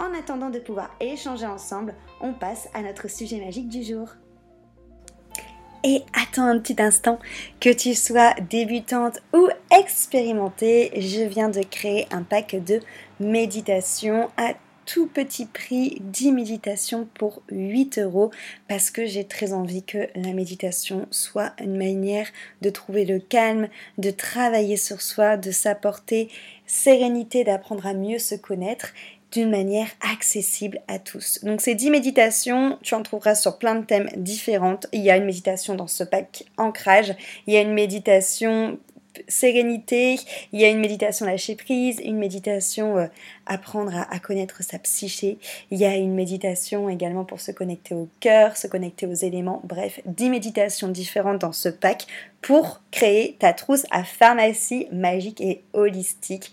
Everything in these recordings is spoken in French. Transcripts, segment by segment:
En attendant de pouvoir échanger ensemble, on passe à notre sujet magique du jour. Et attends un petit instant, que tu sois débutante ou expérimentée, je viens de créer un pack de méditation à tout petit prix 10 méditations pour 8 euros parce que j'ai très envie que la méditation soit une manière de trouver le calme, de travailler sur soi, de s'apporter sérénité, d'apprendre à mieux se connaître d'une manière accessible à tous. Donc ces 10 méditations, tu en trouveras sur plein de thèmes différents. Il y a une méditation dans ce pack ancrage, il y a une méditation sérénité, il y a une méditation lâcher prise, une méditation euh, apprendre à, connaître sa psyché, il y a une méditation également pour se connecter au cœur, se connecter aux éléments, bref, 10 méditations différentes dans ce pack pour créer ta trousse à pharmacie magique et holistique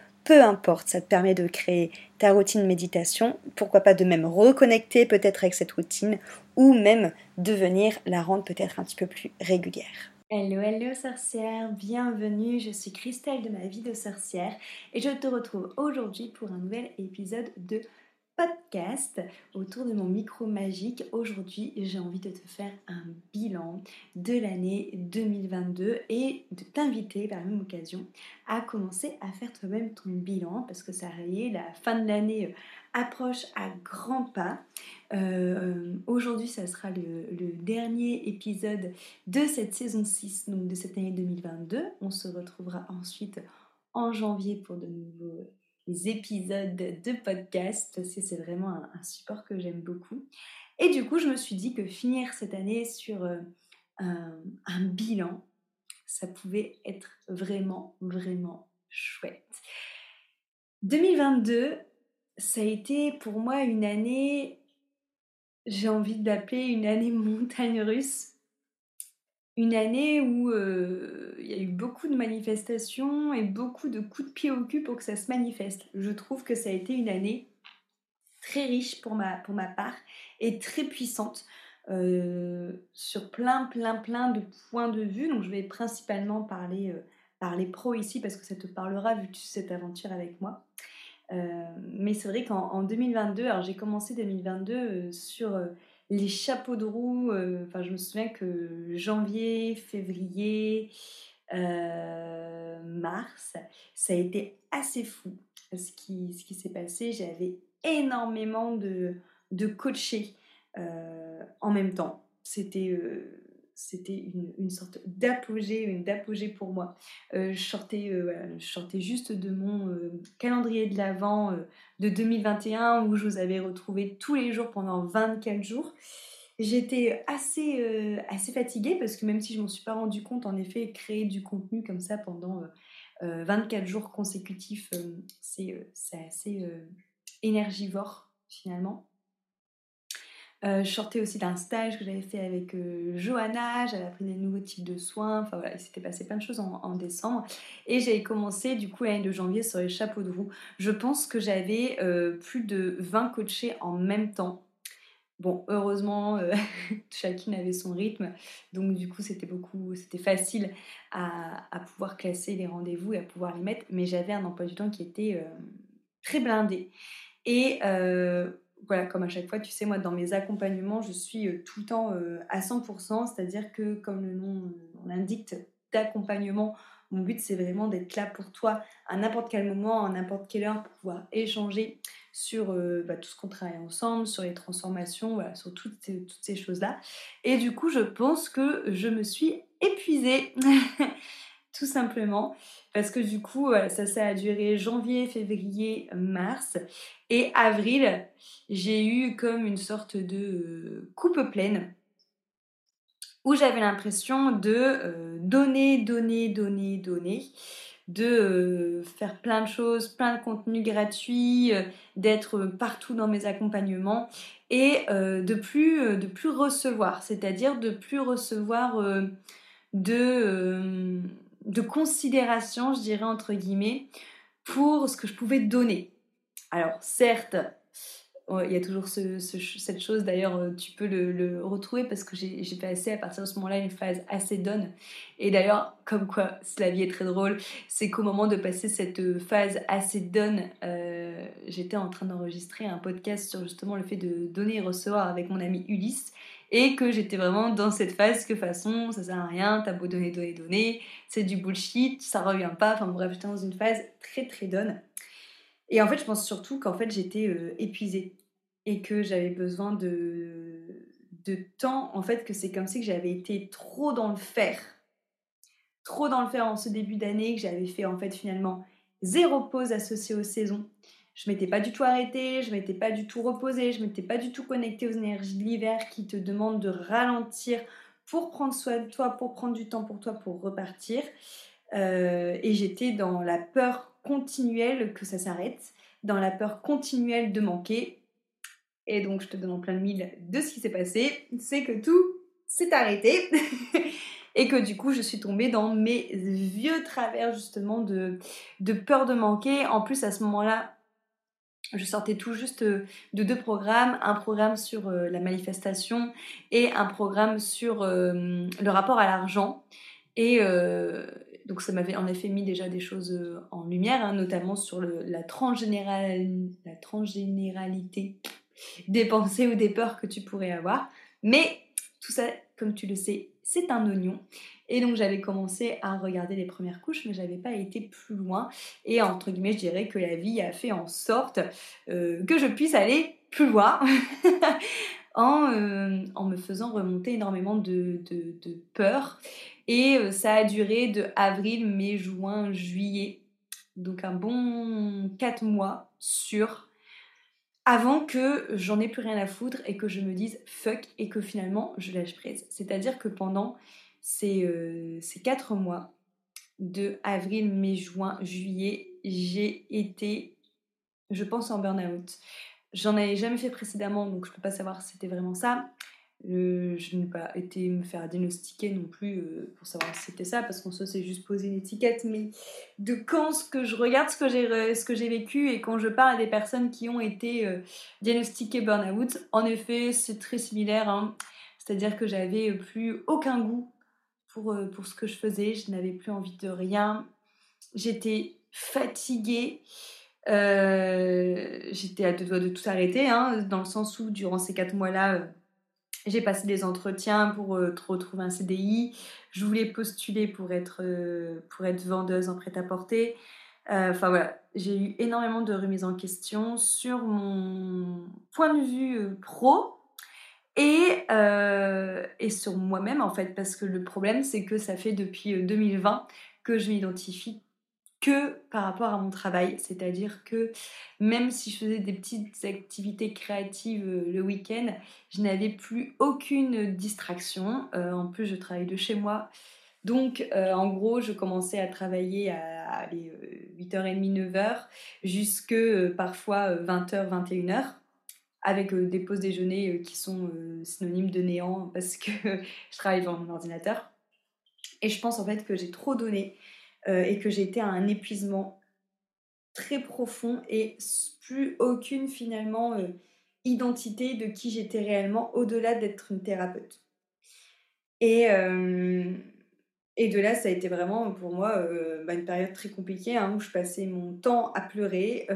peu importe, ça te permet de créer ta routine méditation, pourquoi pas de même reconnecter peut-être avec cette routine, ou même de venir la rendre peut-être un petit peu plus régulière. Hello, hello sorcière, bienvenue, je suis Christelle de ma vie de sorcière et je te retrouve aujourd'hui pour un nouvel épisode de podcast autour de mon micro magique. Aujourd'hui, j'ai envie de te faire un bilan de l'année 2022 et de t'inviter par la même occasion à commencer à faire toi-même ton bilan parce que ça y est, la fin de l'année euh, approche à grands pas. Euh, aujourd'hui, ça sera le, dernier épisode de cette saison 6, donc de cette année 2022. On se retrouvera ensuite en janvier pour de nouveaux les épisodes de podcast c'est vraiment un, support que j'aime beaucoup. Et du coup, je me suis dit que finir cette année sur euh, un, bilan, ça pouvait être vraiment, vraiment chouette. 2022, ça a été pour moi une année, j'ai envie de l'appeler une année montagne russe une année où euh, y a eu beaucoup de manifestations et beaucoup de coups de pied au cul pour que ça se manifeste. Je trouve que ça a été une année très riche pour ma, pour ma part et très puissante euh, sur plein, plein, plein de points de vue. Donc je vais principalement parler, euh, parler pro ici parce que ça te parlera vu cette aventure avec moi. mais c'est vrai qu'en 2022, alors j'ai commencé 2022 sur les chapeaux de roue, euh, enfin, je me souviens que janvier, février, euh, mars, ça a été assez fou ce qui, ce qui s'est passé. J'avais énormément de, de coachés euh, en même temps. C'était c'était une, sorte d'apogée, une d'apogée pour moi. Euh, je, sortais, euh, je, juste de mon euh, calendrier de l'Avent de 2021 où je vous avais retrouvé tous les jours pendant 24 jours. J'étais assez, assez fatiguée parce que même si je m'en suis pas rendu compte, en effet, créer du contenu comme ça pendant 24 jours consécutifs, c'est assez énergivore finalement. je sortais aussi d'un stage que j'avais fait avec Johanna, j'avais appris des nouveaux types de soins, enfin voilà, il s'était passé plein de choses en, en décembre. Et j'avais commencé du coup l'année de janvier sur les chapeaux de roue. Je pense que j'avais plus de 20 coachés en même temps. Bon, heureusement, euh, chacune avait son rythme, donc du coup c'était beaucoup, c'était facile à, pouvoir classer les rendez-vous et à pouvoir les mettre, mais j'avais un emploi du temps qui était euh, très blindé. Et euh, voilà, comme à chaque fois, tu sais, moi dans mes accompagnements, je suis tout le temps à 100%, c'est-à-dire que comme le nom l'indique, d'accompagnement, mon but c'est vraiment d'être là pour toi à n'importe quel moment, à n'importe quelle heure pour pouvoir échanger sur euh, bah, tout ce qu'on travaille ensemble, sur les transformations, sur toutes ces, toutes ces choses-là. Et du coup, je pense que je me suis épuisée, tout simplement, parce que du coup, ça, ça a duré janvier, février, mars. Et avril, j'ai eu comme une sorte de euh, coupe pleine où j'avais l'impression de euh, donner, donner, donner, donner de euh, faire plein de choses, plein de contenus gratuits, euh, d'être partout dans mes accompagnements et euh, de plus de plus recevoir, c'est-à-dire de plus recevoir de de considération, je dirais entre guillemets, pour ce que je pouvais donner. Alors certes, il y a toujours cette chose, d'ailleurs, euh, tu peux le, retrouver parce que j'ai passé à partir de ce moment-là une phase assez donne. Et d'ailleurs, comme quoi la vie est très drôle, c'est qu'au moment de passer cette euh, phase assez donne, euh, j'étais en train d'enregistrer un podcast sur justement le fait de donner et recevoir avec mon ami Ulysse. Et que j'étais vraiment dans cette phase que façon, ça sert à rien, t'as beau donner, donner, donner, c'est du bullshit, ça revient pas. Enfin bref, j'étais dans une phase très très donne. Et en fait, je pense surtout qu'en fait, j'étais épuisée et que j'avais besoin de, de temps. En fait, que c'est comme si j'avais été trop dans le fer. Trop dans le fer en ce début d'année, que j'avais fait en fait finalement zéro pause associée aux saisons. Je m'étais pas du tout arrêtée, je m'étais pas du tout reposée, je m'étais pas du tout connectée aux énergies de l'hiver qui te demandent de ralentir pour prendre soin de toi, pour prendre du temps pour toi, pour repartir. Euh, et j'étais dans la peur continuelle que ça s'arrête, dans la peur continuelle de manquer, et donc, je te donne en plein de mille de ce qui s'est passé. C'est que tout s'est arrêté. et que du coup, je suis tombée dans mes vieux travers justement de, peur de manquer. En plus, à ce moment-là, je sortais tout juste de deux programmes, un programme sur euh, la manifestation et un programme sur euh, le rapport à l'argent. Et euh, donc ça m'avait en effet mis déjà des choses en lumière, hein, notamment sur la, transgénéral, la transgénéralité des pensées ou des peurs que tu pourrais avoir. Mais tout ça, comme tu le sais, c'est un oignon. Et donc j'avais commencé à regarder les premières couches, mais j'avais pas été plus loin. Et entre guillemets, je dirais que la vie a fait en sorte euh, que je puisse aller plus loin. en, euh, en, me faisant remonter énormément de, de, peur. Et euh, ça a duré de avril, mai, juin, juillet. Donc un bon 4 mois sur avant que j'en ai plus rien à foutre et que je me dise fuck et que finalement je lâche prise. C'est-à-dire que pendant ces, euh, ces quatre mois de avril, mai, juin, juillet, j'ai été, je pense, en burn-out. J'en avais jamais fait précédemment, donc je peux pas savoir si c'était vraiment ça. Euh, je n'ai pas été me faire diagnostiquer non plus euh, pour savoir si c'était ça, parce qu'en soi c'est juste poser une étiquette, mais de quand ce que je regarde ce que j'ai vécu et quand je parle à des personnes qui ont été euh, diagnostiquées burn-out, en effet c'est très similaire. Hein. C'est-à-dire que j'avais plus aucun goût pour, pour ce que je faisais, je n'avais plus envie de rien, j'étais fatiguée. j'étais à deux doigts de tout arrêter, hein, dans le sens où durant ces quatre mois-là, j'ai passé des entretiens pour euh, retrouver un CDI. Je voulais postuler pour être, euh, pour être vendeuse en prêt-à-porter. Euh, enfin voilà, j'ai eu énormément de remises en question sur mon point de vue pro et, et sur moi-même en fait. Parce que le problème, c'est que ça fait depuis 2020 que je m'identifie que par rapport à mon travail. C'est-à-dire que même si je faisais des petites activités créatives euh, le week-end, je n'avais plus aucune distraction. Euh, en plus, je travaille de chez moi. Donc, euh, en gros, je commençais à travailler à, 8h30, 9h, jusque parfois 20h, 21h. avec des pauses déjeuner qui sont synonymes de néant parce que je travaille devant mon ordinateur. Et je pense en fait que j'ai trop donné et que été à un épuisement très profond et plus aucune finalement identité de qui j'étais réellement au-delà d'être une thérapeute. Et, et de là, ça a été vraiment pour moi bah, une période très compliquée hein, où je passais mon temps à pleurer,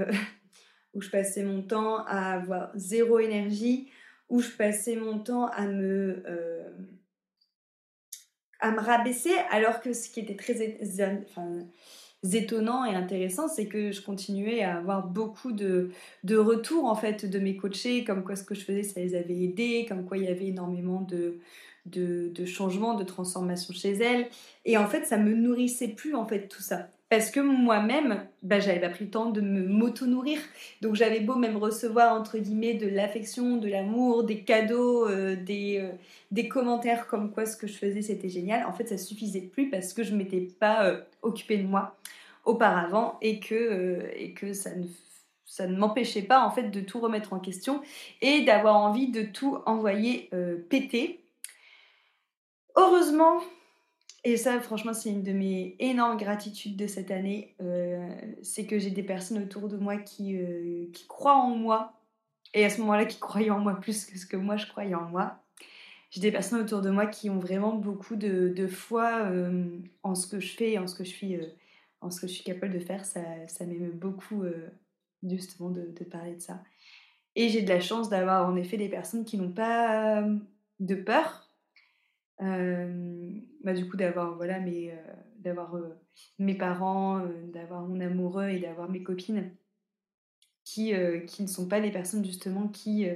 où je passais mon temps à avoir zéro énergie, où je passais mon temps à me, à me rabaisser, alors que ce qui était très étonnant et intéressant, c'est que je continuais à avoir beaucoup de, de retours en fait de mes coachés, comme quoi ce que je faisais, ça les avait aidés, comme quoi il y avait énormément de, de, de changements, de transformations chez elles. Et en fait, ça me nourrissait plus en fait tout ça. Parce que moi-même, bah, j'avais pas pris le temps de me m'auto-nourrir. Donc j'avais beau même recevoir, entre guillemets, de l'affection, de l'amour, des cadeaux, euh, des, euh, des commentaires comme quoi ce que je faisais c'était génial. En fait, ça suffisait plus parce que je m'étais pas euh, occupée de moi auparavant et que, ça ne m'empêchait pas en fait de tout remettre en question et d'avoir envie de tout envoyer péter. Heureusement, et ça, franchement, c'est une de mes énormes gratitudes de cette année. Euh, c'est que j'ai des personnes autour de moi qui, euh, qui croient en moi. Et à ce moment-là, qui croyaient en moi plus que ce que moi, je croyais en moi. J'ai des personnes autour de moi qui ont vraiment beaucoup de, de foi euh, en ce que je fais, en ce que je suis, en ce que je suis capable de faire. Ça, ça m'aime beaucoup, justement, de, parler de ça. Et j'ai de la chance d'avoir, en effet, des personnes qui n'ont pas de peur bah, du coup d'avoir mes d'avoir mes parents d'avoir mon amoureux et d'avoir mes copines qui qui ne sont pas des personnes justement qui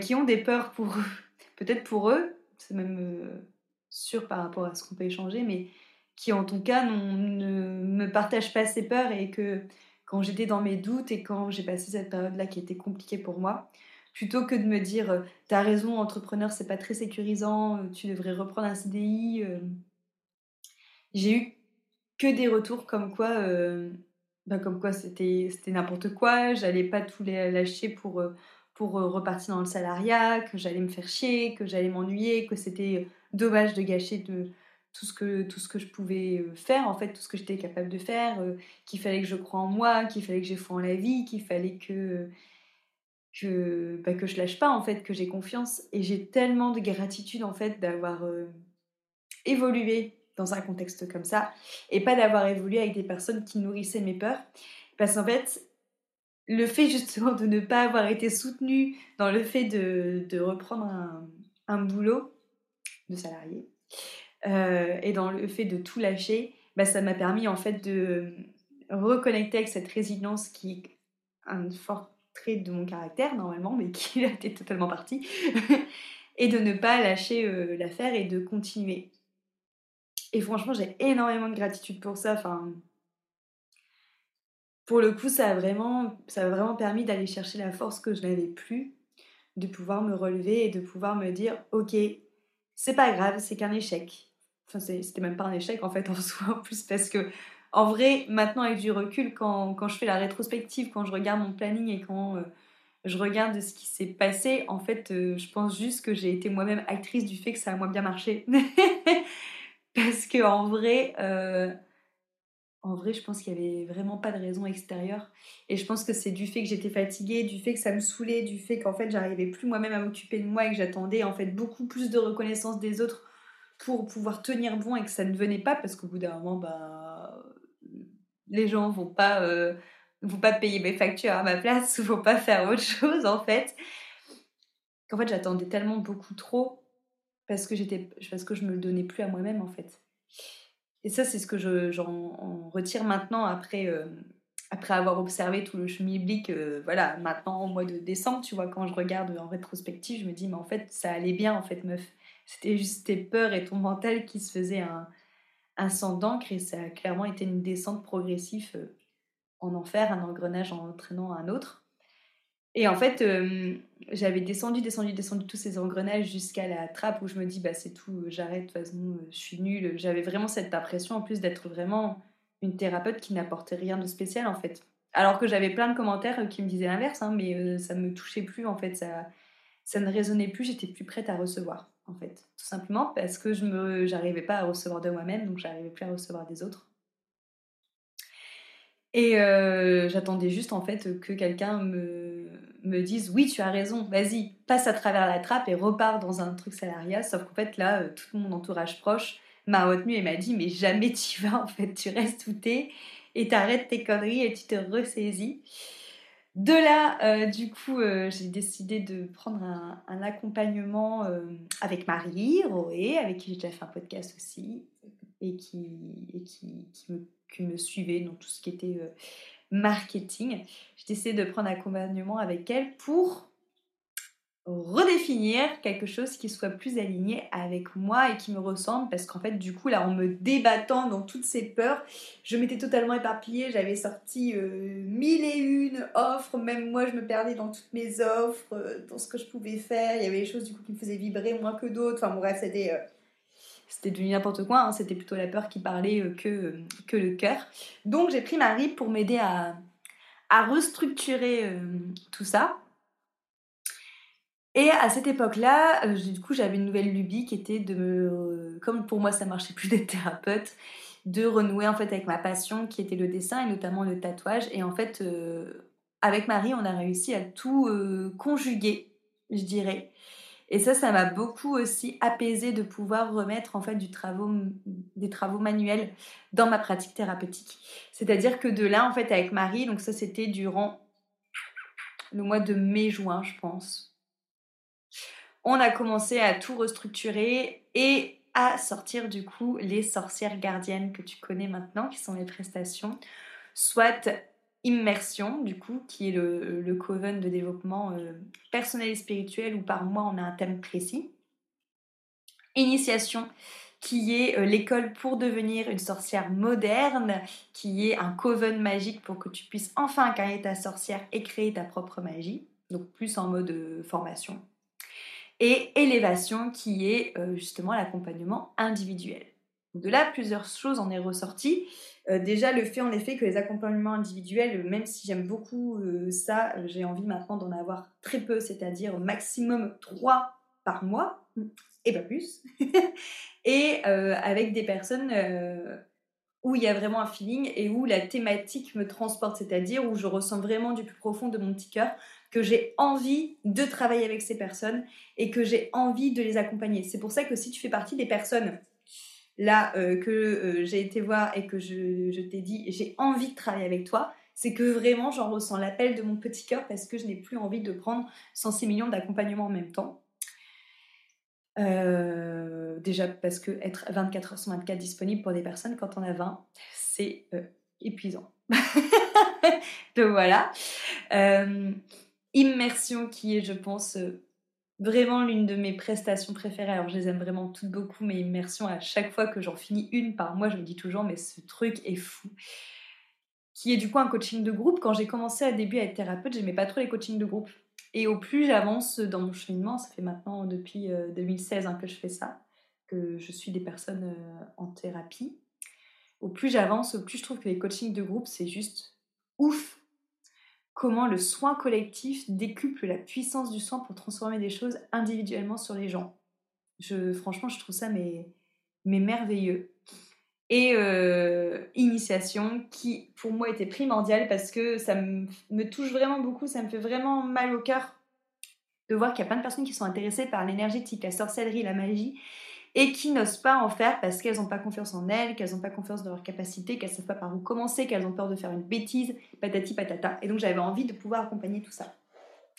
qui ont des peurs pour peut-être pour eux c'est même sûr par rapport à ce qu'on peut échanger mais qui en tout cas ne me partagent pas ces peurs et que quand j'étais dans mes doutes et quand j'ai passé cette période là qui était compliquée pour moi plutôt que de me dire euh, t'as raison entrepreneur c'est pas très sécurisant euh, tu devrais reprendre un CDI euh. j'ai eu que des retours comme quoi bah, comme quoi c'était c'était n'importe quoi j'allais pas tout lâcher pour pour repartir dans le salariat que j'allais me faire chier que j'allais m'ennuyer que c'était dommage de gâcher de tout ce que tout ce que je pouvais faire en fait tout ce que j'étais capable de faire qu'il fallait que je croie en moi qu'il fallait que j'ai foi en la vie qu'il fallait que que, bah, que je lâche pas en fait, que j'ai confiance et j'ai tellement de gratitude en fait d'avoir euh, évolué dans un contexte comme ça et pas d'avoir évolué avec des personnes qui nourrissaient mes peurs. Parce qu'en fait le fait justement de ne pas avoir été soutenue dans le fait de, de reprendre un, un, boulot de salarié euh, et dans le fait de tout lâcher, bah, ça m'a permis en fait de reconnecter avec cette résilience qui est un fort trait de mon caractère normalement, mais qui été totalement parti, et de ne pas lâcher euh, l'affaire et de continuer. Et franchement, j'ai énormément de gratitude pour ça. Enfin, pour le coup, ça a vraiment, ça a vraiment permis d'aller chercher la force que je n'avais plus, de pouvoir me relever et de pouvoir me dire, ok, c'est pas grave, c'est qu'un échec. Enfin, c'était même pas un échec en fait en soi en plus parce que en vrai, maintenant avec du recul, quand, quand, je fais la rétrospective, quand je regarde mon planning et quand euh, je regarde ce qui s'est passé, en fait, euh, je pense juste que j'ai été moi-même actrice du fait que ça a moins bien marché. Parce que en vrai, euh, en vrai, je pense qu'il n'y avait vraiment pas de raison extérieure. Et je pense que c'est du fait que j'étais fatiguée, du fait que ça me saoulait, du fait qu'en fait, j'arrivais plus moi-même à m'occuper de moi et que j'attendais en fait beaucoup plus de reconnaissance des autres pour pouvoir tenir bon et que ça ne venait pas parce qu'au bout d'un moment, bah les gens vont pas euh, vont pas payer mes factures à ma place ou vont pas faire autre chose en fait. Qu'en fait j'attendais tellement beaucoup trop parce que j'étais parce que je me le donnais plus à moi-même en fait. Et ça c'est ce que je j'en retire maintenant après euh, après avoir observé tout le biblique euh, voilà maintenant au mois de décembre tu vois quand je regarde en rétrospective je me dis mais en fait ça allait bien en fait meuf. C'était juste tes peurs et ton mental qui se faisaient un d'encre et ça a clairement été une descente progressive euh, en enfer, un engrenage en entraînant un autre. Et en fait, euh, j'avais descendu, descendu, descendu tous ces engrenages jusqu'à la trappe où je me dis, bah c'est tout, j'arrête, de toute façon, je suis nulle. J'avais vraiment cette impression en plus d'être vraiment une thérapeute qui n'apportait rien de spécial en fait. Alors que j'avais plein de commentaires qui me disaient l'inverse, hein, mais ça me touchait plus en fait, ça, ça ne résonnait plus, j'étais plus prête à recevoir en fait, tout simplement parce que je me, j'arrivais pas à recevoir de moi-même, donc j'arrivais plus à recevoir des autres. Et j'attendais juste en fait que quelqu'un me, me dise oui tu as raison, vas-y, passe à travers la trappe et repars dans un truc salariat. Sauf qu'en fait là, tout mon entourage proche m'a retenu et m'a dit mais jamais tu vas en fait, tu restes où t'es et t'arrêtes tes conneries et tu te ressaisis. De là, du coup, j'ai décidé de prendre un, accompagnement avec Marie, Roé, avec qui j'ai déjà fait un podcast aussi, et me qui me suivait dans tout ce qui était euh, marketing. J'ai décidé de prendre accompagnement avec elle pour redéfinir quelque chose qui soit plus aligné avec moi et qui me ressemble parce qu'en fait du coup là en me débattant dans toutes ces peurs je m'étais totalement éparpillée j'avais sorti euh, mille et une offres même moi je me perdais dans toutes mes offres euh, dans ce que je pouvais faire il y avait des choses du coup qui me faisaient vibrer moins que d'autres enfin bref c'était c'était devenu n'importe quoi, hein. c'était plutôt la peur qui parlait euh, que, le cœur. Donc j'ai pris Marie pour m'aider à, restructurer euh, tout ça. Et à cette époque-là, euh, du coup, j'avais une nouvelle lubie qui était de me, comme pour moi ça marchait plus d'être thérapeute, de renouer en fait avec ma passion qui était le dessin et notamment le tatouage. Et en fait, avec Marie, on a réussi à tout conjuguer, je dirais. Et ça, ça m'a beaucoup aussi apaisé de pouvoir remettre en fait des travaux manuels dans ma pratique thérapeutique. C'est-à-dire que de là, en fait, avec Marie, donc ça c'était durant le mois de mai-juin, je pense, on a commencé à tout restructurer et à sortir du coup les sorcières gardiennes que tu connais maintenant, qui sont les prestations, soit immersion, du coup, qui est le, coven de développement euh, personnel et spirituel où par mois on a un thème précis. Initiation, qui est euh, l'école pour devenir une sorcière moderne, qui est un coven magique pour que tu puisses enfin incarner ta sorcière et créer ta propre magie, donc plus en mode euh, formation. Et élévation, qui est justement l'accompagnement individuel. De là, plusieurs choses en est ressorties. Euh, déjà, le fait en effet que les accompagnements individuels, même si j'aime beaucoup euh, ça, j'ai envie maintenant d'en avoir très peu, c'est-à-dire maximum trois par mois, et pas plus. et euh, avec des personnes où il y a vraiment un feeling et où la thématique me transporte, c'est-à-dire où je ressens vraiment du plus profond de mon petit cœur que j'ai envie de travailler avec ces personnes et que j'ai envie de les accompagner. C'est pour ça que si tu fais partie des personnes là euh, que euh, j'ai été voir et que je, t'ai dit j'ai envie de travailler avec toi, c'est que vraiment j'en ressens l'appel de mon petit cœur parce que je n'ai plus envie de prendre 106 millions d'accompagnements en même temps. Euh, déjà parce que être 24 heures sur 24 disponible pour des personnes quand on a 20, c'est épuisant. Donc voilà. Immersion qui est, je pense, vraiment l'une de mes prestations préférées. Alors, je les aime vraiment toutes beaucoup, mais immersion, à chaque fois que j'en finis une par mois, je me dis toujours, mais ce truc est fou. Qui est du coup un coaching de groupe. Quand j'ai commencé à début à être thérapeute, j'aimais pas trop les coachings de groupe. Et au plus j'avance dans mon cheminement, ça fait maintenant depuis 2016 euh, hein, que je fais ça, que je suis des personnes euh, en thérapie. Au plus j'avance, au plus je trouve que les coachings de groupe, c'est juste ouf comment le soin collectif décuple la puissance du soin pour transformer des choses individuellement sur les gens. Franchement, je trouve ça mais, merveilleux. Et euh, initiation qui, pour moi, était primordiale parce que ça me, me, touche vraiment beaucoup, ça me fait vraiment mal au cœur de voir qu'il y a plein de personnes qui sont intéressées par l'énergétique, la sorcellerie, la magie, et qui n'osent pas en faire parce qu'elles n'ont pas confiance en elles, qu'elles n'ont pas confiance dans leur capacité, qu'elles ne savent pas par où commencer, qu'elles ont peur de faire une bêtise, patati patata. Et donc j'avais envie de pouvoir accompagner tout ça.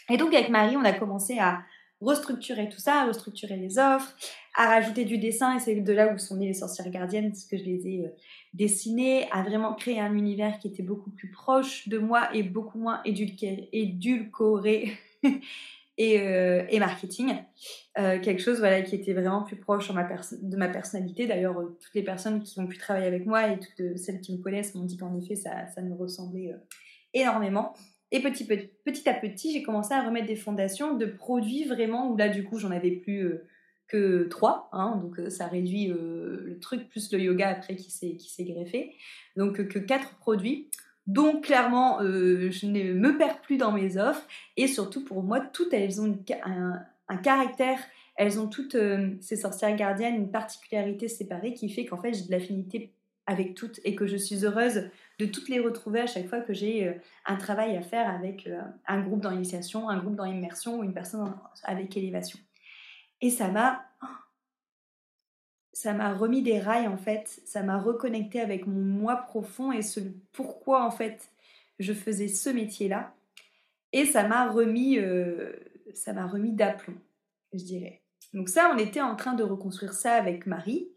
Et donc avec Marie, on a commencé à restructurer tout ça, à restructurer les offres, à rajouter du dessin, et c'est de là où sont nées les sorcières gardiennes, parce que je les ai euh, dessinées, à vraiment créer un univers qui était beaucoup plus proche de moi et beaucoup moins édulcoré euh, et, marketing. Euh, quelque chose voilà, qui était vraiment plus proche de ma personnalité. D'ailleurs, euh, toutes les personnes qui ont pu travailler avec moi et toutes celles qui me connaissent m'ont dit qu'en effet, ça, ça me ressemblait énormément. Et petit, à petit, j'ai commencé à remettre des fondations de produits vraiment où là, du coup, j'en avais plus que trois. Hein, donc, ça réduit le truc plus le yoga après qui s'est greffé. Donc, que quatre produits Donc clairement, je ne me perds plus dans mes offres. Et surtout pour moi, toutes elles ont un, caractère, elles ont toutes ces sorcières gardiennes une particularité séparée qui fait qu'en fait j'ai de l'affinité avec toutes et que je suis heureuse de toutes les retrouver à chaque fois que j'ai euh, un travail à faire avec euh, un groupe dans l'initiation, un groupe dans l'immersion ou une personne avec élévation. Et ça m'a ça m'a remis des rails en fait, ça m'a reconnecté avec mon moi profond et ce pourquoi en fait je faisais ce métier-là. Et ça m'a remis euh, remis d'aplomb, je dirais. Donc ça on était en train de reconstruire ça avec Marie.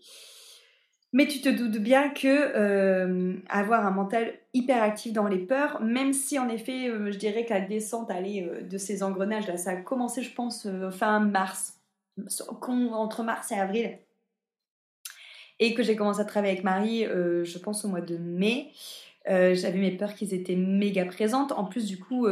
Mais tu te doutes bien que euh, avoir un mental hyper actif dans les peurs, même si en effet, euh, je dirais que la descente allait, euh, de ces engrenages, là, ça a commencé, je pense, fin mars, entre mars et avril, et que j'ai commencé à travailler avec Marie, je pense au mois de mai. J'avais mes peurs qui étaient méga présentes. En plus, du coup,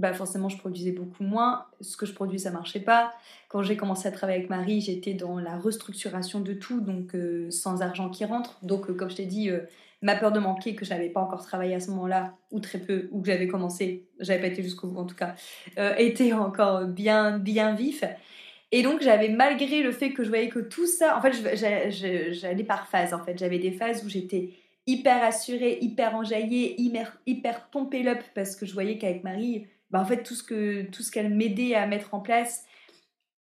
bah forcément je produisais beaucoup moins. Ce que je produis ça marchait pas. Quand j'ai commencé à travailler avec Marie, j'étais dans la restructuration de tout, donc euh, sans argent qui rentre. Donc euh, comme je t'ai dit, euh, ma peur de manquer que je n'avais pas encore travaillé à ce moment-là, ou très peu, ou que j'avais commencé, j'avais pas été jusqu'au bout en tout cas, était encore bien bien vif. Et donc j'avais malgré le fait que je voyais que tout ça, en fait j'allais par phase en fait. J'avais des phases où j'étais hyper assurée, hyper enjaillée, hyper, hyper pompée up parce que je voyais qu'avec Marie, bah, en fait, tout ce que tout ce qu'elle m'aidait à mettre en place,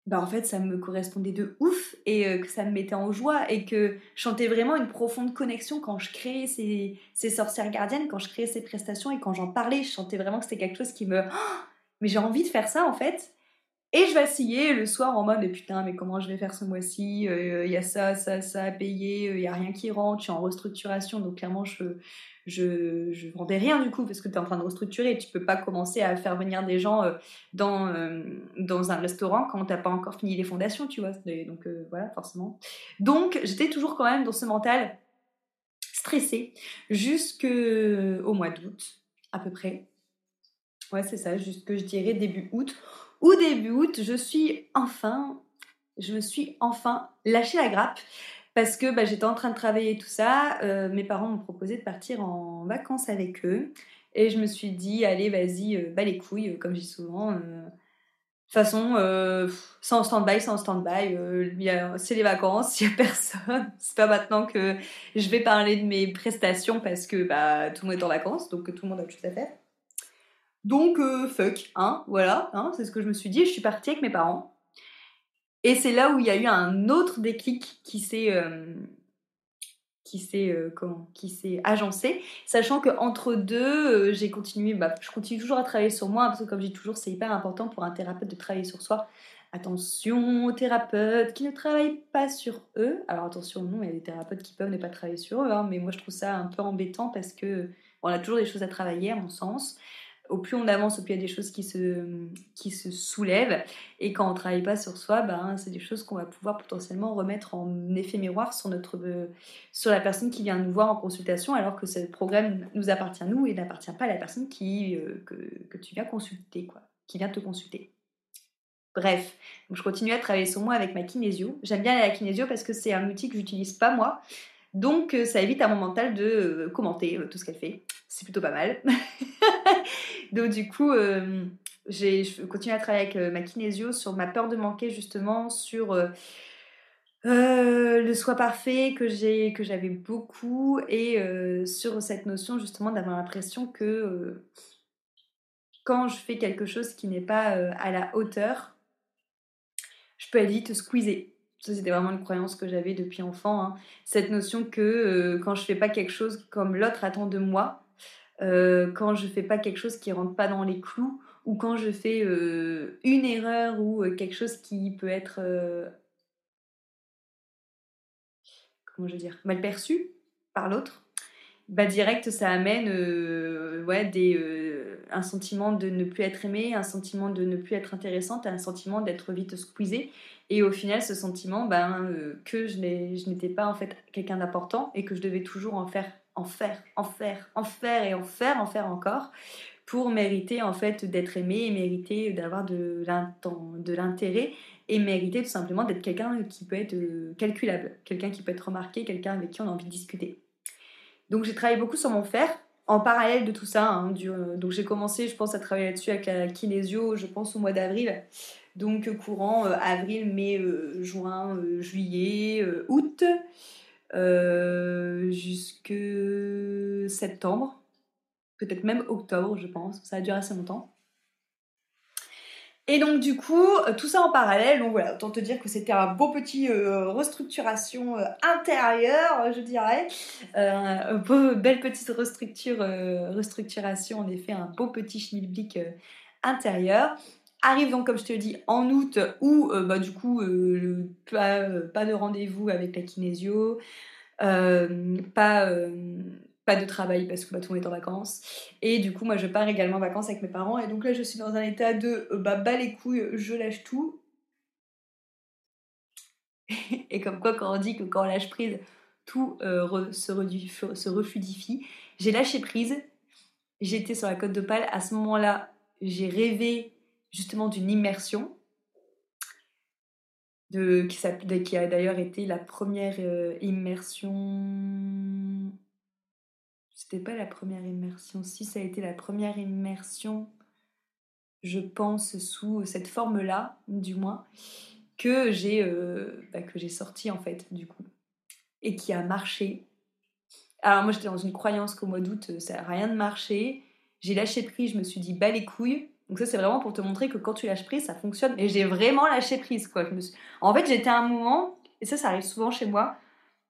bah, en fait, ça me correspondait de ouf et euh, que ça me mettait en joie et que je sentais vraiment une profonde connexion quand je créais ces, sorcières gardiennes, quand je créais ces prestations et quand j'en parlais, je sentais vraiment que c'était quelque chose qui me... Mais j'ai envie de faire ça en fait. Et je vacillais le soir en mode, mais putain, mais comment je vais faire ce mois-ci? Il y a ça, ça, ça à payer, il y a rien qui rentre, je suis en restructuration, donc clairement, je, je, je vendais rien du coup parce que tu es en train de restructurer. Tu peux pas commencer à faire venir des gens euh, dans, euh, dans un restaurant quand t'as pas encore fini les fondations, tu vois. Donc euh, voilà, forcément. Donc j'étais toujours quand même dans ce mental stressé jusqu'au mois d'août à peu près. Ouais, c'est ça, jusque je dirais début août. Ou début août, je suis enfin, je me suis enfin lâché la grappe parce que bah, j'étais en train de travailler tout ça. Euh, mes parents m'ont proposé de partir en vacances avec eux. Et je me suis dit, allez, vas-y, euh, bah les couilles, euh, comme je dis souvent. de toute façon, c'est en stand-by, en stand-by. c'est les vacances, il n'y a personne. C'est pas maintenant que je vais parler de mes prestations parce que bah, tout le monde est en vacances, donc tout le monde a autre chose faire. Donc, fuck, hein, voilà, hein, c'est ce que je me suis dit. Je suis partie avec mes parents. Et c'est là où il y a eu un autre déclic qui s'est euh, qui s'est euh, qui agencé, sachant que entre deux, euh, j'ai continué, bah, je continue toujours à travailler sur moi parce que comme je dis toujours, c'est hyper important pour un thérapeute de travailler sur soi. Attention aux thérapeutes qui ne travaillent pas sur eux. Alors attention, non, il y a des thérapeutes qui peuvent ne pas travailler sur eux, hein, mais moi je trouve ça un peu embêtant parce que on a toujours des choses à travailler à mon sens au plus on avance, au plus il y a des choses qui se, soulèvent. Et quand on ne travaille pas sur soi, ben, c'est des choses qu'on va pouvoir potentiellement remettre en effet miroir sur, notre, sur la personne qui vient nous voir en consultation, alors que ce programme nous appartient nous et n'appartient pas à la personne qui, euh, que, tu viens consulter, qui vient te consulter. Bref, je continue à travailler sur moi avec ma kinésio. J'aime bien la kinésio parce que c'est un outil que j'utilise pas moi. Donc euh, ça évite à mon mental de euh, commenter tout ce qu'elle fait. C'est plutôt pas mal. Donc du coup, euh, je continue à travailler avec euh, ma kinésio sur ma peur de manquer justement, sur euh, le soi parfait que j'ai j'avais beaucoup et sur cette notion justement d'avoir l'impression que quand je fais quelque chose qui n'est pas à la hauteur, je peux aller vite squeezer. Ça, c'était vraiment une croyance que j'avais depuis enfant. Hein. Cette notion que quand je fais pas quelque chose comme l'autre attend de moi, euh, quand je fais pas quelque chose qui rentre pas dans les clous ou quand je fais euh, une erreur ou euh, quelque chose qui peut être comment je veux dire mal perçu par l'autre bah direct ça amène ouais des un sentiment de ne plus être aimé un sentiment de ne plus être intéressante un sentiment d'être vite squeezé et au final ce sentiment ben que je n'étais pas en fait quelqu'un d'important et que je devais toujours en faire en faire, en faire, en faire et en faire, en faire encore pour mériter en fait d'être aimé mériter d'avoir de l'intérêt et mériter tout simplement d'être quelqu'un qui peut être euh, calculable, quelqu'un qui peut être remarqué, quelqu'un avec qui on a envie de discuter. Donc j'ai travaillé beaucoup sur mon faire en parallèle de tout ça, hein, donc j'ai commencé, je pense, à travailler là-dessus avec la kinésio, je pense, au mois d'avril. Donc courant avril, mai, juin, juillet, août, jusque septembre, peut-être même octobre, je pense. Ça a duré assez longtemps. Et donc du coup, euh, tout ça en parallèle, donc voilà, autant te dire que c'était un beau petit euh, restructuration euh, intérieure, je dirais. Euh, belle petite restructuration, en effet, un beau petit schmilblick intérieur. Arrive donc, comme je te dis, en août, où bah, du coup, pas, pas, de rendez-vous avec la kinésio, pas pas de travail parce que bah, tout le monde est en vacances. Et du coup, moi, je pars également en vacances avec mes parents. Et donc là, je suis dans un état de euh, bah, bas les couilles, je lâche tout. et comme quoi, quand on dit que quand on lâche prise, tout euh, se, refluidifie. J'ai lâché prise. J'étais sur la côte d'Opale. À ce moment-là, j'ai rêvé justement d'une immersion. De, qui, a d'ailleurs été la première euh, immersion c'était pas la première immersion. Si ça a été la première immersion, je pense, sous cette forme-là, du moins, que j'ai euh, bah, sorti en fait, du coup, et qui a marché. Alors moi j'étais dans une croyance qu'au mois d'août ça n'a rien de marché. J'ai lâché prise, je me suis dit bah les couilles. Donc ça c'est vraiment pour te montrer que quand tu lâches prise ça fonctionne. Et j'ai vraiment lâché prise quoi. En fait j'étais à un moment, et ça ça arrive souvent chez moi,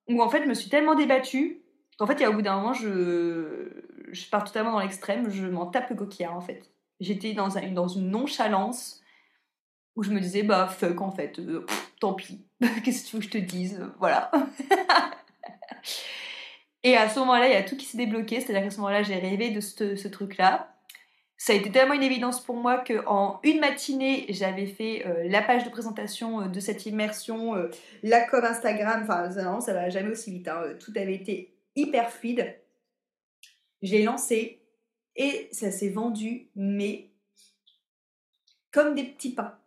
où en fait je me suis tellement débattue en fait, au bout d'un moment, je, je pars totalement dans l'extrême, je m'en tape le coquillard en fait. J'étais dans, un, dans une nonchalance où je me disais, bah fuck en fait, euh, tant pis, qu'est-ce que tu veux que je te dise, voilà. Et à ce moment-là, il y a tout qui s'est débloqué, c'est-à-dire qu'à ce moment-là, j'ai rêvé de ce truc-là. Ça a été tellement une évidence pour moi qu'en une matinée, j'avais fait euh, la page de présentation euh, de cette immersion, la com Instagram, enfin, non, ça va jamais aussi vite. Hein. Tout avait été hyper fluide. J'ai lancé et ça s'est vendu, mais comme des petits pains.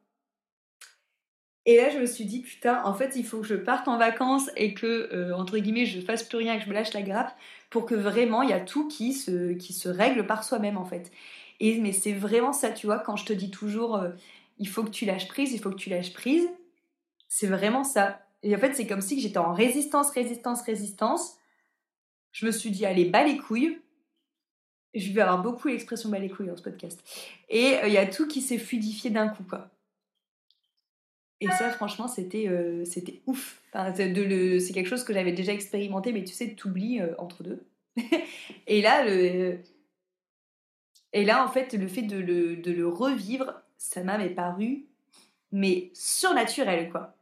Et là, je me suis dit, putain, en fait, il faut que je parte en vacances et que, euh, entre guillemets, je fasse plus rien, que je me lâche la grappe pour que vraiment, il y a tout qui se, qui se règle par soi-même, en fait. Et, mais c'est vraiment ça, tu vois, quand je te dis toujours, euh, il faut que tu lâches prise, il faut que tu lâches prise, c'est vraiment ça. Et en fait, c'est comme si j'étais en résistance, résistance, résistance je me suis dit, allez, bas les couilles. Je vais avoir beaucoup l'expression bas les couilles dans ce podcast. Et euh, il y a tout qui s'est fluidifié d'un coup, quoi. Et ça, franchement, c'était euh, c'était ouf. c'est quelque chose que j'avais déjà expérimenté, mais tu sais, tu oublies euh, entre deux. et là, le, et là, en fait, le fait de le, de le revivre, ça m'avait paru, mais surnaturel, quoi.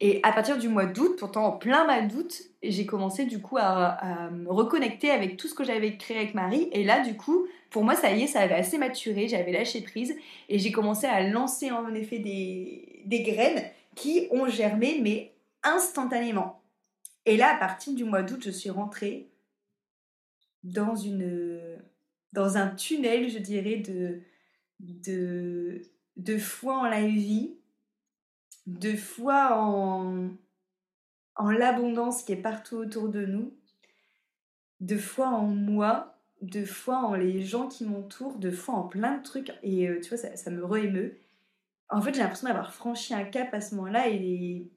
Et à partir du mois d'août, pourtant en plein mois d'août, j'ai commencé du coup à, reconnecter avec tout ce que j'avais créé avec Marie. Et là, du coup, pour moi, ça y est, ça avait assez maturé, j'avais lâché prise et j'ai commencé à lancer en effet des, des graines qui ont germé, mais instantanément. Et là, à partir du mois d'août, je suis rentrée dans, une, dans un tunnel, je dirais, de, de, foi en la vie de foi en, en l'abondance qui est partout autour de nous, de foi en moi, de foi en les gens qui m'entourent, de foi en plein de trucs. Et euh, tu vois, ça, me re-émeut. En fait, j'ai l'impression d'avoir franchi un cap à ce moment-là et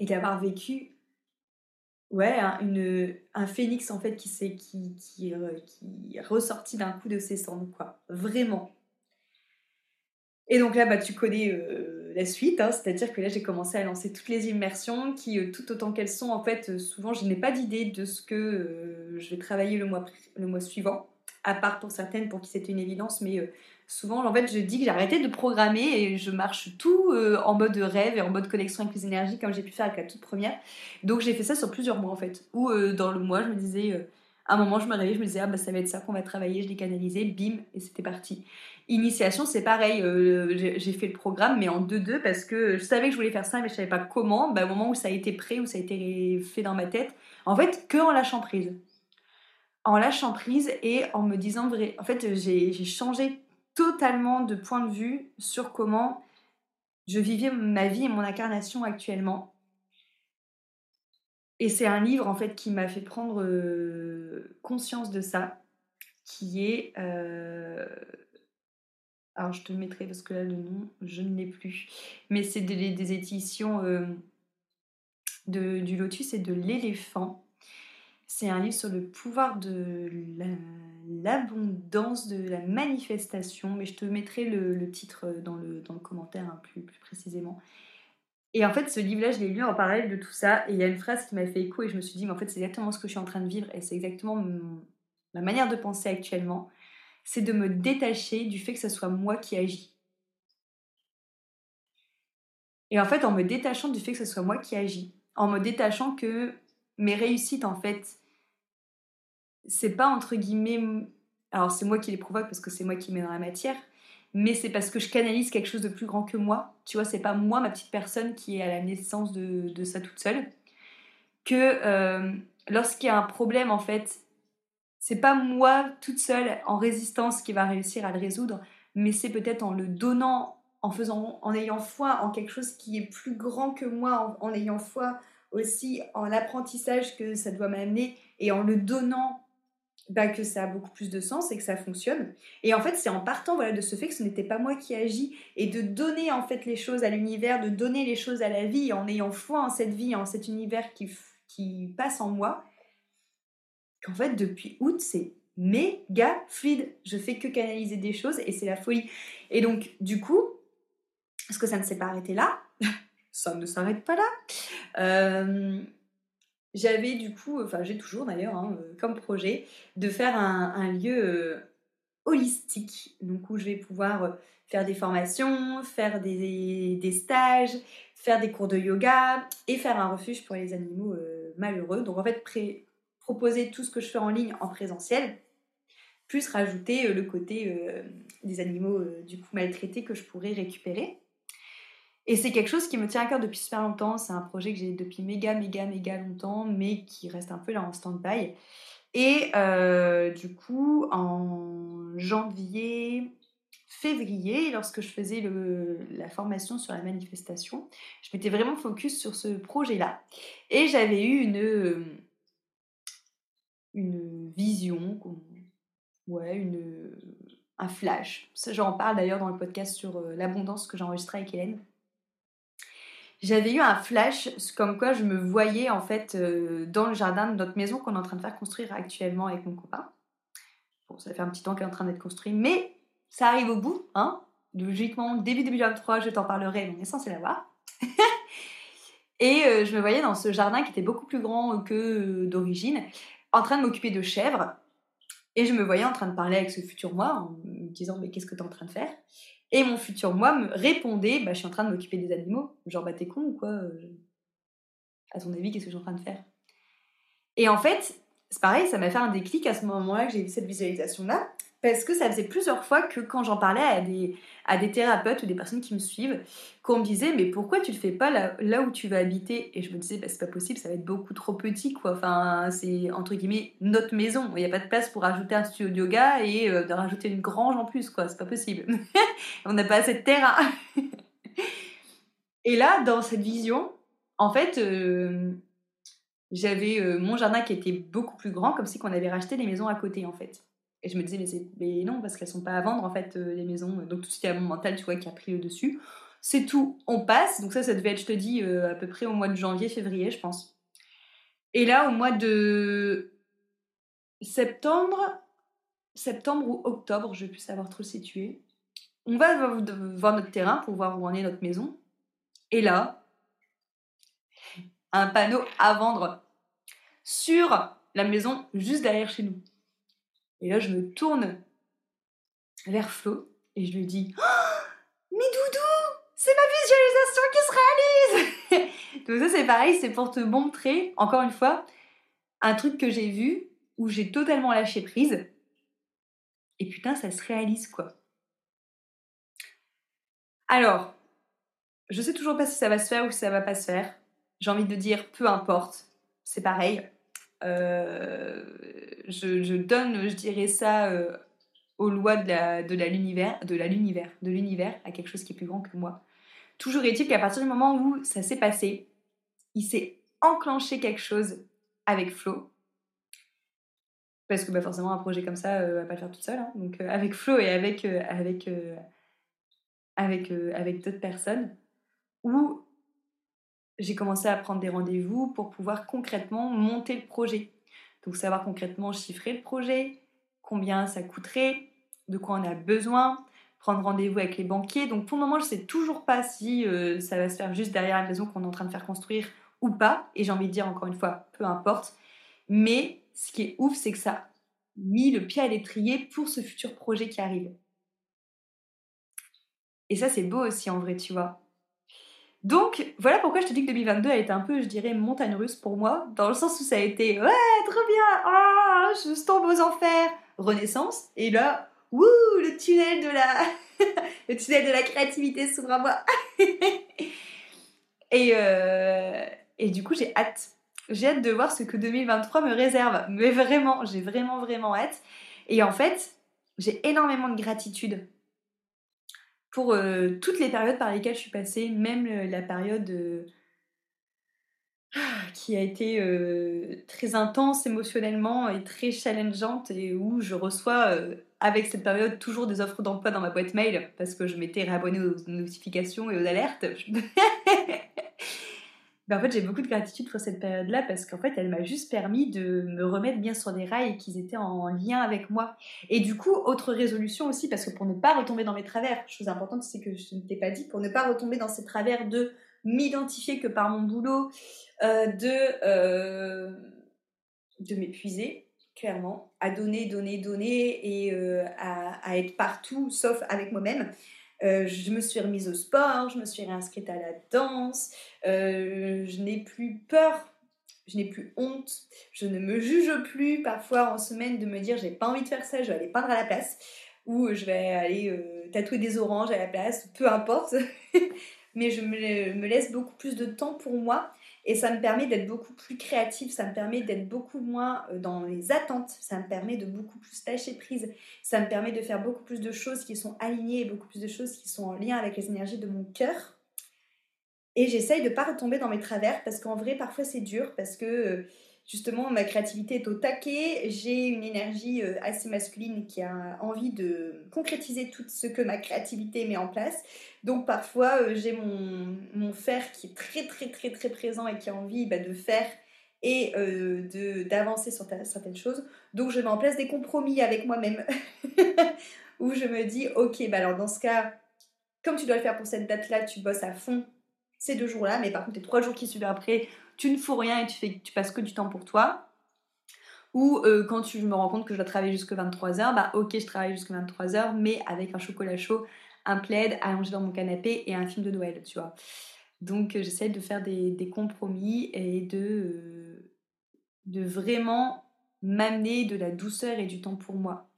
d'avoir vécu ouais, un, phénix en fait qui, est, qui, qui, euh, ressorti d'un coup de ses cendres, quoi. Vraiment. Et donc là, bah, tu connais euh, la suite, hein, c'est-à-dire que là, j'ai commencé à lancer toutes les immersions qui, euh, tout autant qu'elles sont, en fait, souvent, je n'ai pas d'idée de ce que je vais travailler le mois, le mois suivant, à part pour certaines pour qui c'était une évidence, mais souvent, en fait, je dis que j'ai arrêté de programmer et je marche tout en mode rêve et en mode connexion avec les énergies, comme j'ai pu faire avec la toute première. Donc, j'ai fait ça sur plusieurs mois, en fait, où dans le mois, je me disais à un moment, je me réveillais, je me disais, ah bah ça va être ça qu'on va travailler, je l'ai canalisé, bim, et c'était parti. Initiation, c'est pareil, euh, j'ai fait le programme, mais en 2-2, parce que je savais que je voulais faire ça, mais je savais pas comment. Bah, au moment où ça a été prêt, où ça a été fait dans ma tête, en fait, que en lâchant prise. En lâchant prise et en me disant vrai. En fait, j'ai changé totalement de point de vue sur comment je vivais ma vie et mon incarnation actuellement. et c'est un livre en fait qui m'a fait prendre conscience de ça, qui est alors je te le mettrai parce que là le nom je ne l'ai plus, mais c'est des, éditions de, du lotus et de l'éléphant. C'est un livre sur le pouvoir de l'abondance, de la manifestation, mais je te mettrai le, titre dans le, dans le commentaire hein, plus, plus précisément. Et en fait, ce livre-là, je l'ai lu en parallèle de tout ça, et il y a une phrase qui m'a fait écho, et je me suis dit, mais en fait, c'est exactement ce que je suis en train de vivre, et c'est exactement ma manière de penser actuellement, c'est de me détacher du fait que ce soit moi qui agis. Et en fait, en me détachant du fait que ce soit moi qui agis, en me détachant que mes réussites, en fait, c'est pas entre guillemets. Alors, c'est moi qui les provoque parce que c'est moi qui mets dans la matière, mais c'est parce que je canalise quelque chose de plus grand que moi. Tu vois, c'est pas moi, ma petite personne, qui est à la naissance de, ça toute seule. Que euh, lorsqu'il y a un problème, en fait, c'est pas moi toute seule en résistance qui va réussir à le résoudre, mais c'est peut-être en le donnant, en faisant, en ayant foi en quelque chose qui est plus grand que moi, en ayant foi aussi en l'apprentissage que ça doit m'amener et en le donnant bah, que ça a beaucoup plus de sens et que ça fonctionne. Et en fait, c'est en partant voilà, de ce fait que ce n'était pas moi qui agis et de donner en fait les choses à l'univers, de donner les choses à la vie en ayant foi en cette vie, en cet univers qui, qui passe en moi, qu'en fait, depuis août, c'est méga fluide. Je fais que canaliser des choses et c'est la folie. Et donc, du coup, est-ce que ça ne s'est pas arrêté là ça ne s'arrête pas là. Euh, j'avais du coup, enfin j'ai toujours d'ailleurs hein, euh, comme projet de faire un, lieu euh, holistique, donc où je vais pouvoir faire des formations, faire des, stages, faire des cours de yoga et faire un refuge pour les animaux malheureux. Donc en fait, proposer tout ce que je fais en ligne en présentiel, plus rajouter le côté des animaux du coup maltraités que je pourrais récupérer. Et c'est quelque chose qui me tient à cœur depuis super longtemps. C'est un projet que j'ai depuis méga, méga, méga longtemps, mais qui reste un peu là en stand-by. Et euh, du coup, en janvier, février, lorsque je faisais la formation sur la manifestation, je m'étais vraiment focus sur ce projet-là. Et j'avais eu une, une vision, ouais, une, un flash. J'en parle d'ailleurs dans le podcast sur euh, l'abondance que j'ai enregistré avec Hélène j'avais eu un flash comme quoi je me voyais en fait euh, dans le jardin de notre maison qu'on est en train de faire construire actuellement avec mon copain. Bon, ça fait un petit temps qu'elle est en train d'être construit, mais ça arrive au bout, hein. Logiquement, début 2023, je t'en parlerai, on est censé l'avoir. Et euh, je me voyais dans ce jardin qui était beaucoup plus grand que euh, d'origine, en train de m'occuper de chèvres. Et je me voyais en train de parler avec ce futur moi, en me disant mais qu'est-ce que tu es en train de faire? Et mon futur moi me répondait bah, Je suis en train de m'occuper des animaux. Genre, bah, t'es con ou quoi euh, À ton avis, qu'est-ce que je suis en train de faire? Et en fait, c'est pareil, ça m'a fait un déclic à ce moment-là que j'ai eu cette visualisation-là parce que ça faisait plusieurs fois que quand j'en parlais à des, à des thérapeutes ou des personnes qui me suivent, qu'on me disait mais pourquoi tu le fais pas là, là où tu vas habiter? Et je me disais bah, c'est pas possible, ça va être beaucoup trop petit quoi. Enfin c'est entre guillemets notre maison, il n'y a pas de place pour rajouter un studio de yoga et euh, de rajouter une grange en plus quoi, c'est pas possible. On n'a pas assez de terrain. et là dans cette vision, en fait euh, j'avais euh, mon jardin qui était beaucoup plus grand comme si qu'on avait racheté des maisons à côté en fait. Et je me disais, mais, mais non, parce qu'elles sont pas à vendre, en fait, euh, les maisons. Donc tout de suite, il y a mon mental, tu vois, qui a pris le dessus. C'est tout, on passe. Donc ça, ça devait être, je te dis, euh, à peu près au mois de janvier, février, je pense. Et là, au mois de septembre, septembre ou octobre, je vais plus savoir trop situer, on va voir notre terrain pour voir où en est notre maison. Et là, un panneau à vendre sur la maison juste derrière chez nous. Et là, je me tourne vers Flo et je lui dis oh, Mais Doudou, c'est ma visualisation qui se réalise Donc, ça, c'est pareil, c'est pour te montrer, encore une fois, un truc que j'ai vu où j'ai totalement lâché prise. Et putain, ça se réalise quoi. Alors, je sais toujours pas si ça va se faire ou si ça va pas se faire. J'ai envie de dire peu importe, c'est pareil. Euh, je, donne, je dirais ça, euh, aux lois de l'univers, de l'univers, de l'univers à quelque chose qui est plus grand que moi. Toujours est-il qu'à partir du moment où ça s'est passé, il s'est enclencher quelque chose avec Flo. Parce que bah, forcément, un projet comme ça, euh, va pas le faire toute seule. Hein. Donc euh, avec Flo et avec, avec, avec, avec d'autres personnes, où j'ai commencé à prendre des rendez-vous pour pouvoir concrètement monter le projet. Donc savoir concrètement chiffrer le projet, combien ça coûterait, de quoi on a besoin, prendre rendez-vous avec les banquiers. Donc pour le moment, je ne sais toujours pas si euh, ça va se faire juste derrière la maison qu'on est en train de faire construire ou pas. Et j'ai envie de dire encore une fois, peu importe. Mais ce qui est ouf, c'est que ça a mis le pied à l'étrier pour ce futur projet qui arrive. Et ça, c'est beau aussi en vrai, tu vois. Donc, voilà pourquoi je te dis que 2022 a été un peu, je dirais, montagne russe pour moi, dans le sens où ça a été ouais, trop bien, ah, je tombe aux enfers, renaissance, et là, wouh, le tunnel de la, le tunnel de la créativité s'ouvre à moi. et, euh, et du coup, j'ai hâte. J'ai hâte de voir ce que 2023 me réserve. Mais vraiment, j'ai vraiment, vraiment hâte. Et en fait, j'ai énormément de gratitude pour euh, toutes les périodes par lesquelles je suis passée, même la période euh, qui a été euh, très intense émotionnellement et très challengeante et où je reçois avec cette période toujours des offres d'emploi dans ma boîte mail parce que je m'étais réabonnée aux notifications et aux alertes. Ben, en fait, j'ai beaucoup de gratitude pour cette période-là parce qu'en fait, elle m'a juste permis de me remettre bien sur des rails et qu'ils étaient en lien avec moi. Et du coup, autre résolution aussi, parce que pour ne pas retomber dans mes travers, chose importante, c'est que je ne t'ai pas dit, pour ne pas retomber dans ces travers de m'identifier que par mon boulot, euh, de, euh, de m'épuiser, clairement, à donner, donner, donner et euh, à, être partout, sauf avec moi-même. Euh, je me suis remise au sport, je me suis réinscrite à la danse, euh, je n'ai plus peur, je n'ai plus honte, je ne me juge plus parfois en semaine de me dire j'ai pas envie de faire ça, je vais aller peindre à la place. Ou je vais aller euh, tatouer des oranges à la place, peu importe. Mais je me laisse beaucoup plus de temps pour moi et ça me permet d'être beaucoup plus créative, ça me permet d'être beaucoup moins euh, dans les attentes, ça me permet de beaucoup plus lâcher prise, ça me permet de faire beaucoup plus de choses qui sont alignées beaucoup plus de choses qui sont en lien avec les énergies de mon cœur. Et j'essaye de ne pas retomber dans mes travers parce qu'en vrai, parfois c'est dur parce que euh, justement ma créativité est au taquet, j'ai une énergie euh, assez masculine qui a envie de concrétiser tout ce que ma créativité met en place. Donc parfois euh, j'ai mon, fer qui est très très très très présent et qui a envie bah, de faire et euh, d'avancer sur certaines choses. Donc je mets en place des compromis avec moi-même où je me dis ok bah alors dans ce cas comme tu dois le faire pour cette date-là, tu bosses à fond ces deux jours-là, mais par contre les trois jours qui suivent après, tu ne fous rien et tu, passes que du temps pour toi. Ou euh, quand je me rends compte que je dois travailler jusqu'à 23h, bah ok, je travaille jusqu'à 23h, mais avec un chocolat chaud, un plaid allongé dans mon canapé et un film de Noël, tu vois. Donc euh, j'essaie de faire des, compromis et de, euh, de vraiment m'amener de la douceur et du temps pour moi.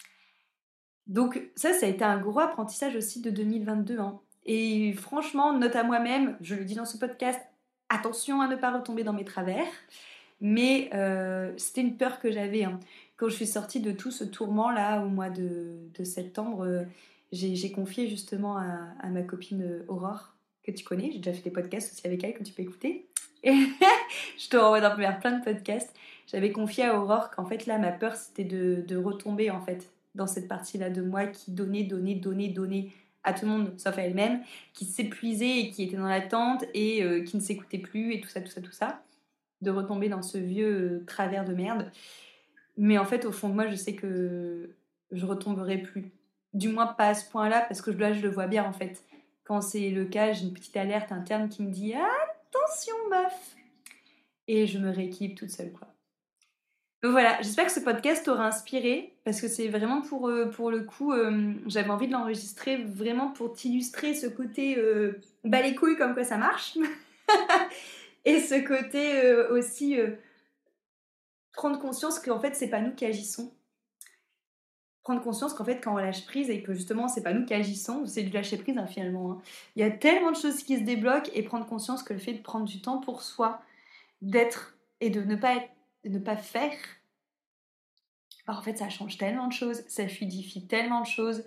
Donc ça, ça a été un gros apprentissage aussi de 2022. Hein. Et franchement, note à moi-même, je le dis dans ce podcast, attention à ne pas retomber dans mes travers. Mais euh, c'était une peur que j'avais. Hein. Quand je suis sortie de tout ce tourment-là au mois de, septembre, euh, j'ai confié justement à, ma copine euh, Aurore, que tu connais. J'ai déjà fait des podcasts aussi avec elle que tu peux écouter. Et je te renvoie faire plein de podcasts. J'avais confié à Aurore qu'en fait là, ma peur c'était de, de retomber en fait dans cette partie-là de moi qui donnait, donnait, donnait, donnait à tout le monde sauf à elle-même, qui s'épuisait et qui était dans l'attente et euh, qui ne s'écoutait plus et tout ça, tout ça, tout ça, de retomber dans ce vieux euh, travers de merde. Mais en fait, au fond de moi, je sais que je retomberai plus. Du moins pas à ce point-là, parce que là, je le vois bien en fait. Quand c'est le cas, j'ai une petite alerte interne qui me dit Attention, meuf Et je me rééquilibre toute seule, quoi. Donc voilà, j'espère que ce podcast t'aura inspiré parce que c'est vraiment pour, euh, le coup, euh, j'avais envie de l'enregistrer vraiment pour t'illustrer ce côté euh, bas les couilles comme quoi ça marche et ce côté euh, aussi prendre conscience qu'en fait c'est pas nous qui agissons. Prendre conscience qu'en fait quand on lâche prise et que justement c'est pas nous qui agissons, c'est du lâcher prise hein, finalement. Hein. Il y a tellement de choses qui se débloquent et prendre conscience que le fait de prendre du temps pour soi, d'être et de ne pas être ne pas faire, bah, en fait, ça change tellement de choses, ça fluidifie tellement de choses.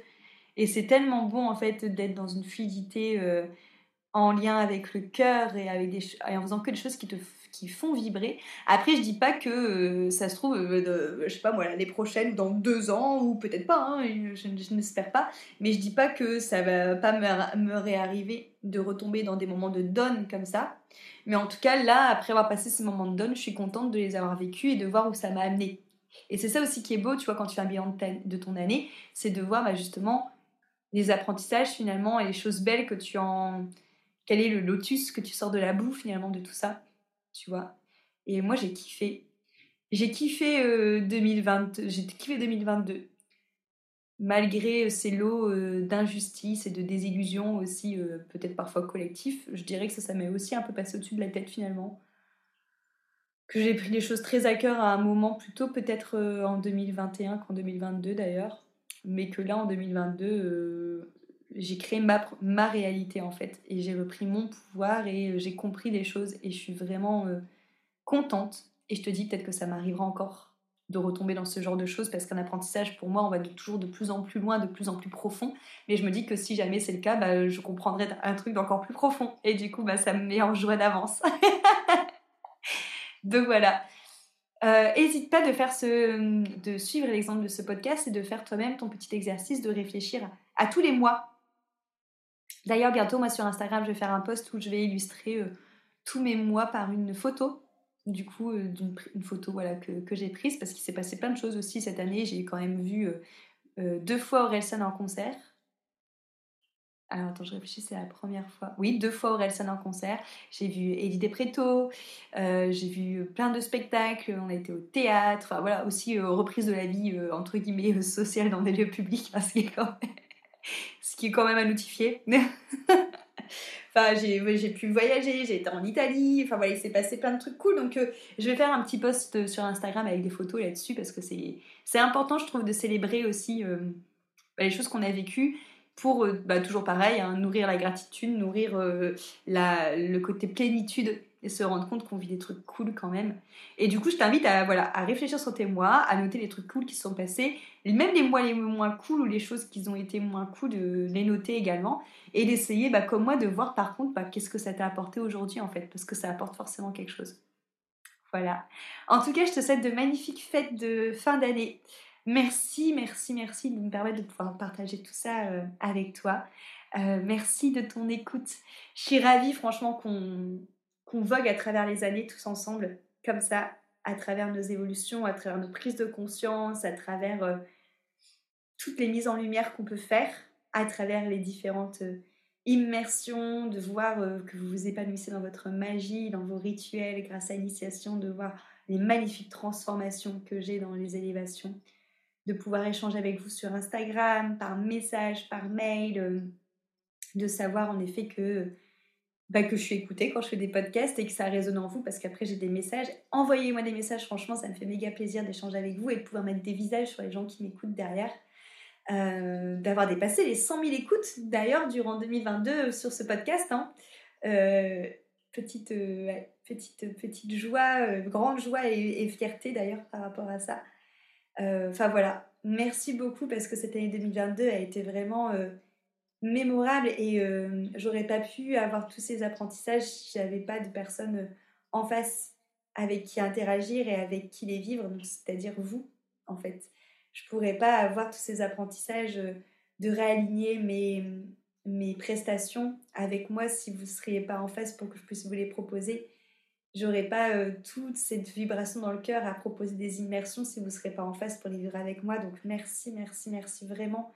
Et c'est tellement bon, en fait, d'être dans une fluidité euh, en lien avec le cœur et, avec des, et en faisant que des choses qui te, qui font vibrer. Après, je dis pas que euh, ça se trouve, je sais pas moi, l'année prochaine, dans deux ans, ou peut-être pas, hein, je, n'espère pas, mais je dis pas que ça va pas me, me réarriver de retomber dans des moments de donne comme ça. Mais en tout cas, là, après avoir passé ces moments de donne, je suis contente de les avoir vécus et de voir où ça m'a amené. Et c'est ça aussi qui est beau, tu vois, quand tu fais un bilan de, ton année, c'est de voir bah, justement les apprentissages finalement et les choses belles que tu en... Quel est le lotus que tu sors de la boue finalement de tout ça, tu vois. Et moi j'ai kiffé. J'ai kiffé 2020, euh, j'ai kiffé 2022. Malgré ces lots euh, d'injustice et de désillusion aussi, euh, peut-être parfois collectifs, je dirais que ça, ça m'est aussi un peu passé au-dessus de la tête finalement que j'ai pris les choses très à cœur à un moment plutôt peut-être euh, en 2021 qu'en 2022 d'ailleurs, mais que là en 2022 euh, j'ai créé ma, ma réalité en fait et j'ai repris mon pouvoir et euh, j'ai compris des choses et je suis vraiment contente et je te dis peut-être que ça m'arrivera encore de retomber dans ce genre de choses parce qu'un apprentissage pour moi on va toujours de plus en plus loin, de plus en plus profond mais je me dis que si jamais c'est le cas bah, je comprendrai un truc d'encore plus profond et du coup bah, ça me met en joie d'avance. Donc voilà. N'hésite euh, pas de faire ce, de suivre l'exemple de ce podcast et de faire toi-même ton petit exercice de réfléchir à, tous les mois. D'ailleurs, bientôt, moi sur Instagram, je vais faire un post où je vais illustrer euh, tous mes mois par une photo. Du coup, euh, une photo voilà, que, que j'ai prise parce qu'il s'est passé plein de choses aussi cette année. J'ai quand même vu deux fois Orelsan en concert. Alors attends, je réfléchis, c'est la première fois. Oui, deux fois Orelsan en concert. J'ai vu Eddie Depreto, euh, j'ai vu plein de spectacles, on a été au théâtre, enfin voilà, aussi euh, reprise de la vie, euh, entre guillemets, sociale dans des lieux publics, ce, qui est quand même... ce qui est quand même à notifier. enfin, j'ai pu voyager, j'ai été en Italie, enfin voilà, il s'est passé plein de trucs cool, donc je vais faire un petit post sur Instagram avec des photos là-dessus, parce que c'est important, je trouve, de célébrer aussi bah, les choses qu'on a vécues pour euh, bah, toujours pareil, hein, nourrir la gratitude, nourrir euh, la, le côté plénitude et se rendre compte qu'on vit des trucs cool quand même. Et du coup, je t'invite à, voilà, à réfléchir sur tes mois, à noter les trucs cool qui se sont passés, même les mois les moins cool ou les choses qui ont été moins cool, de les noter également, et d'essayer, bah, comme moi, de voir par contre bah, qu'est-ce que ça t'a apporté aujourd'hui en fait, parce que ça apporte forcément quelque chose. Voilà. En tout cas, je te souhaite de magnifiques fêtes de fin d'année. Merci, merci, merci de me permettre de pouvoir partager tout ça euh, avec toi. Euh, merci de ton écoute. Je suis ravie, franchement, qu'on vogue à travers les années tous ensemble, comme ça, à travers nos évolutions, à travers nos prises de conscience, à travers euh, toutes les mises en lumière qu'on peut faire, à travers les différentes immersions, de voir que vous vous épanouissez dans votre magie, dans vos rituels grâce à l'initiation, de voir les magnifiques transformations que j'ai dans les élévations de pouvoir échanger avec vous sur Instagram, par message, par mail, euh, de savoir en effet que, bah, que je suis écoutée quand je fais des podcasts et que ça résonne en vous parce qu'après j'ai des messages. Envoyez-moi des messages, franchement, ça me fait méga plaisir d'échanger avec vous et de pouvoir mettre des visages sur les gens qui m'écoutent derrière. Euh, d'avoir dépassé les 100 000 écoutes d'ailleurs durant 2022 sur ce podcast. Hein. Euh, petite, petite, petite joie, grande joie et fierté d'ailleurs par rapport à ça. Euh, enfin voilà, merci beaucoup parce que cette année 2022 a été vraiment euh, mémorable et euh, j'aurais pas pu avoir tous ces apprentissages si j'avais pas de personnes en face avec qui interagir et avec qui les vivre, c'est-à-dire vous en fait. Je pourrais pas avoir tous ces apprentissages de réaligner mes, mes prestations avec moi si vous ne seriez pas en face pour que je puisse vous les proposer j'aurais pas euh, toute cette vibration dans le cœur à proposer des immersions si vous ne serez pas en face pour les vivre avec moi. Donc merci, merci, merci vraiment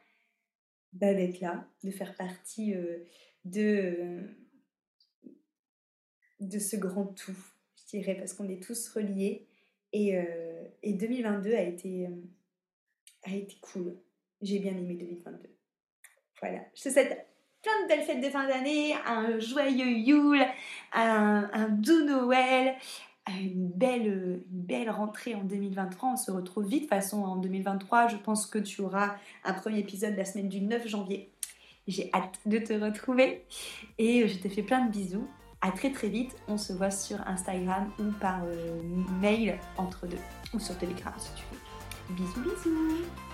bah, d'être là, de faire partie euh, de, de ce grand tout, je dirais, parce qu'on est tous reliés. Et, euh, et 2022 a été, a été cool. J'ai bien aimé 2022. Voilà, je te souhaite plein de belles fêtes de fin d'année, un joyeux Yule, un, doux Noël, une belle, une belle rentrée en 2023. On se retrouve vite. De toute façon, en 2023, je pense que tu auras un premier épisode la semaine du 9 janvier. J'ai hâte de te retrouver et je te fais plein de bisous. À très très vite. On se voit sur Instagram ou par euh, mail entre deux ou sur Telegram si tu veux. Bisous bisous